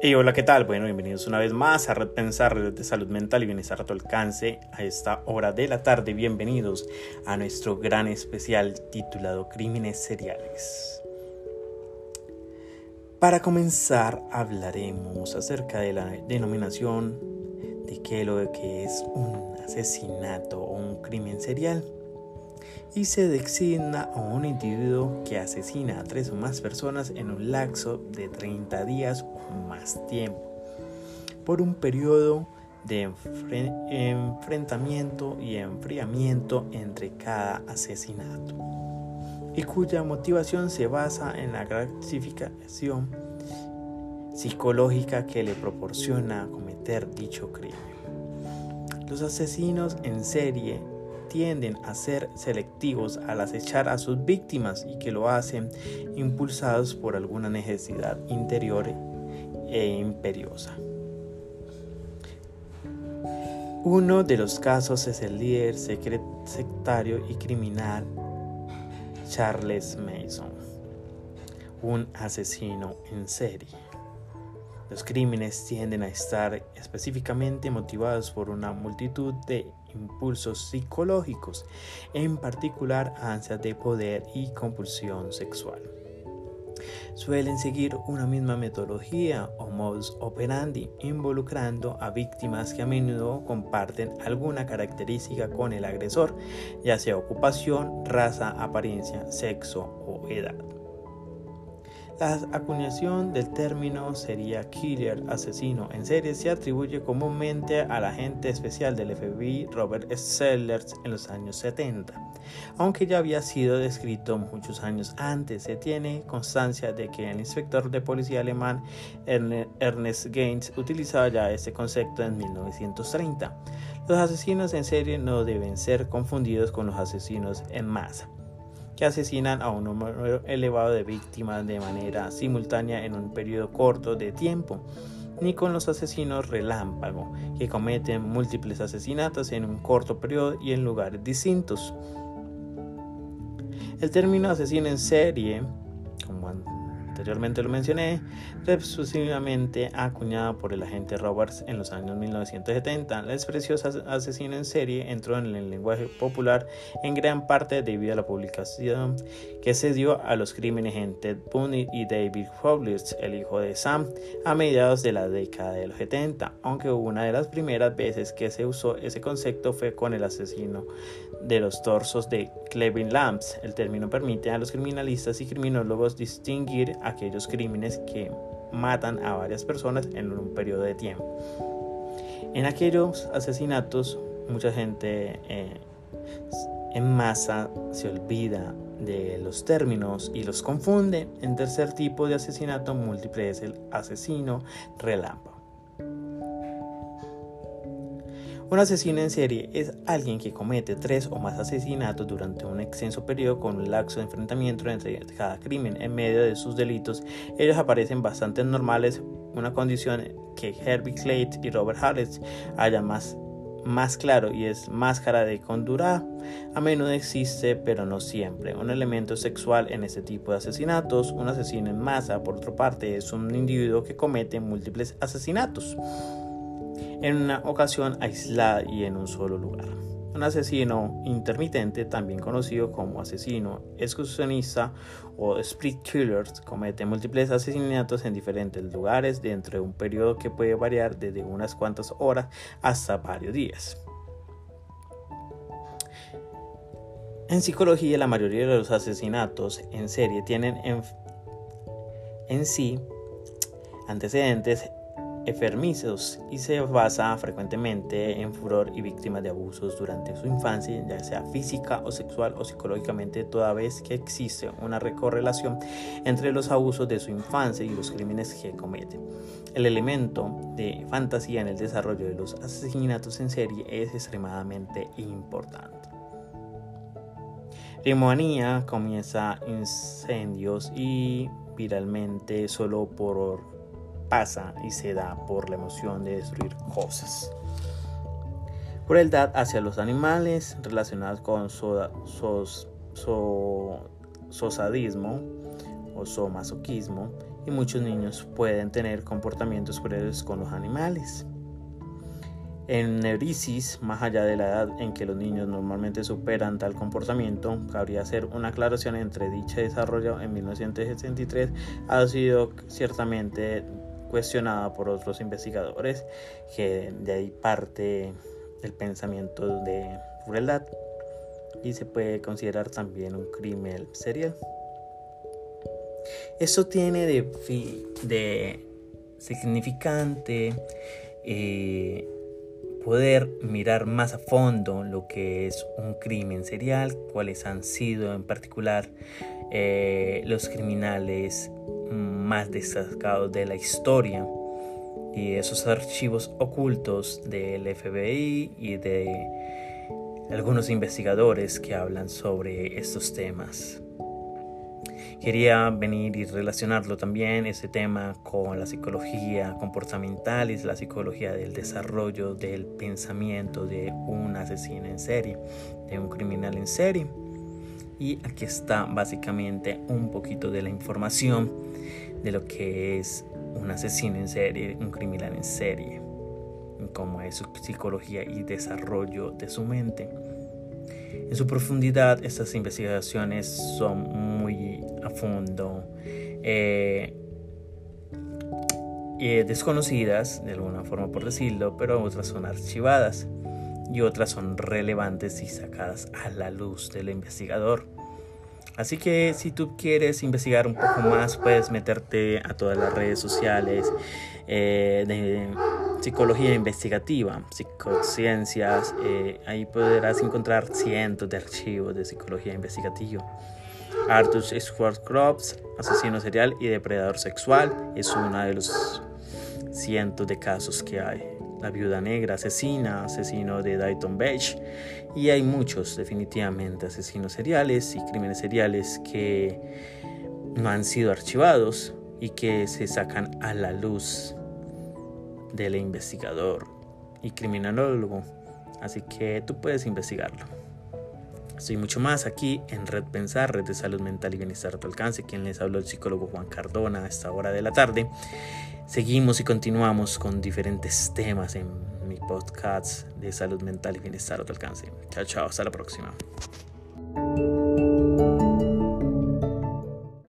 Hey, hola, ¿qué tal? Bueno, bienvenidos una vez más a Red Pensar, de Salud Mental y Bienestar a tu alcance a esta hora de la tarde. Bienvenidos a nuestro gran especial titulado Crímenes Seriales. Para comenzar, hablaremos acerca de la denominación de qué lo que es un asesinato o un crimen serial y se designa a un individuo que asesina a tres o más personas en un lapso de 30 días o más tiempo, por un periodo de enfrentamiento y enfriamiento entre cada asesinato, y cuya motivación se basa en la gratificación psicológica que le proporciona cometer dicho crimen. Los asesinos en serie tienden a ser selectivos al acechar a sus víctimas y que lo hacen impulsados por alguna necesidad interior e imperiosa. Uno de los casos es el líder sectario y criminal Charles Mason, un asesino en serie. Los crímenes tienden a estar específicamente motivados por una multitud de impulsos psicológicos, en particular ansias de poder y compulsión sexual. Suelen seguir una misma metodología o modus operandi, involucrando a víctimas que a menudo comparten alguna característica con el agresor, ya sea ocupación, raza, apariencia, sexo o edad. La acuñación del término sería killer, asesino en serie, se atribuye comúnmente al agente especial del FBI Robert Sellers en los años 70. Aunque ya había sido descrito muchos años antes, se tiene constancia de que el inspector de policía alemán Ernest Gaines utilizaba ya este concepto en 1930. Los asesinos en serie no deben ser confundidos con los asesinos en masa que asesinan a un número elevado de víctimas de manera simultánea en un periodo corto de tiempo, ni con los asesinos relámpago, que cometen múltiples asesinatos en un corto periodo y en lugares distintos. El término asesino en serie, como anteriormente lo mencioné, exclusivamente acuñada por el agente Roberts en los años 1970. La expresión asesino en serie entró en el lenguaje popular en gran parte debido a la publicación que se dio a los crímenes en Ted Bundy y David Fowler, el hijo de Sam, a mediados de la década de los 70, aunque una de las primeras veces que se usó ese concepto fue con el asesino de los torsos de Clevin Lamps. El término permite a los criminalistas y criminólogos distinguir aquellos crímenes que matan a varias personas en un periodo de tiempo. En aquellos asesinatos, mucha gente eh, en masa se olvida de los términos y los confunde. En tercer tipo de asesinato múltiple es el asesino relámpago. Un asesino en serie es alguien que comete tres o más asesinatos durante un extenso periodo con un laxo de enfrentamiento entre cada crimen. En medio de sus delitos, ellos aparecen bastante normales, una condición que Herbie Clayt y Robert Harris hayan más, más claro y es máscara de condura. A menudo existe, pero no siempre, un elemento sexual en este tipo de asesinatos. Un asesino en masa, por otra parte, es un individuo que comete múltiples asesinatos en una ocasión aislada y en un solo lugar. Un asesino intermitente, también conocido como asesino excursionista o split killer, comete múltiples asesinatos en diferentes lugares dentro de un periodo que puede variar desde unas cuantas horas hasta varios días. En psicología, la mayoría de los asesinatos en serie tienen en, en sí antecedentes enfermizos y se basa frecuentemente en furor y víctimas de abusos durante su infancia, ya sea física o sexual o psicológicamente, toda vez que existe una correlación entre los abusos de su infancia y los crímenes que comete. El elemento de fantasía en el desarrollo de los asesinatos en serie es extremadamente importante. Rimoanía comienza incendios y viralmente solo por pasa y se da por la emoción de destruir cosas. Crueldad hacia los animales relacionadas con sosadismo o somasoquismo y muchos niños pueden tener comportamientos crueles con los animales. En neurisis, más allá de la edad en que los niños normalmente superan tal comportamiento, cabría hacer una aclaración entre dicho desarrollo en 1963 ha sido ciertamente cuestionada por otros investigadores que de ahí parte el pensamiento de crueldad y se puede considerar también un crimen serial. Eso tiene de, de significante eh, poder mirar más a fondo lo que es un crimen serial, cuáles han sido en particular eh, los criminales más destacados de la historia y esos archivos ocultos del FBI y de algunos investigadores que hablan sobre estos temas. Quería venir y relacionarlo también, ese tema, con la psicología comportamental y la psicología del desarrollo del pensamiento de un asesino en serie, de un criminal en serie. Y aquí está básicamente un poquito de la información de lo que es un asesino en serie, un criminal en serie, cómo es su psicología y desarrollo de su mente. En su profundidad, estas investigaciones son muy a fondo eh, desconocidas, de alguna forma por decirlo, pero otras son archivadas y otras son relevantes y sacadas a la luz del investigador. Así que si tú quieres investigar un poco más, puedes meterte a todas las redes sociales eh, de psicología investigativa, psicociencias. Eh, ahí podrás encontrar cientos de archivos de psicología investigativa. Arthur Schwarzkopf, asesino serial y depredador sexual, es uno de los cientos de casos que hay. La viuda negra, asesina, asesino de Dayton Beach. Y hay muchos, definitivamente, asesinos seriales y crímenes seriales que no han sido archivados y que se sacan a la luz del investigador y criminólogo. Así que tú puedes investigarlo. Estoy mucho más aquí en Red Pensar, Red de Salud Mental y Bienestar a tu alcance. Quien les habló el psicólogo Juan Cardona a esta hora de la tarde. Seguimos y continuamos con diferentes temas en mi podcast de salud mental y bienestar a tu alcance. Chao, chao, hasta la próxima.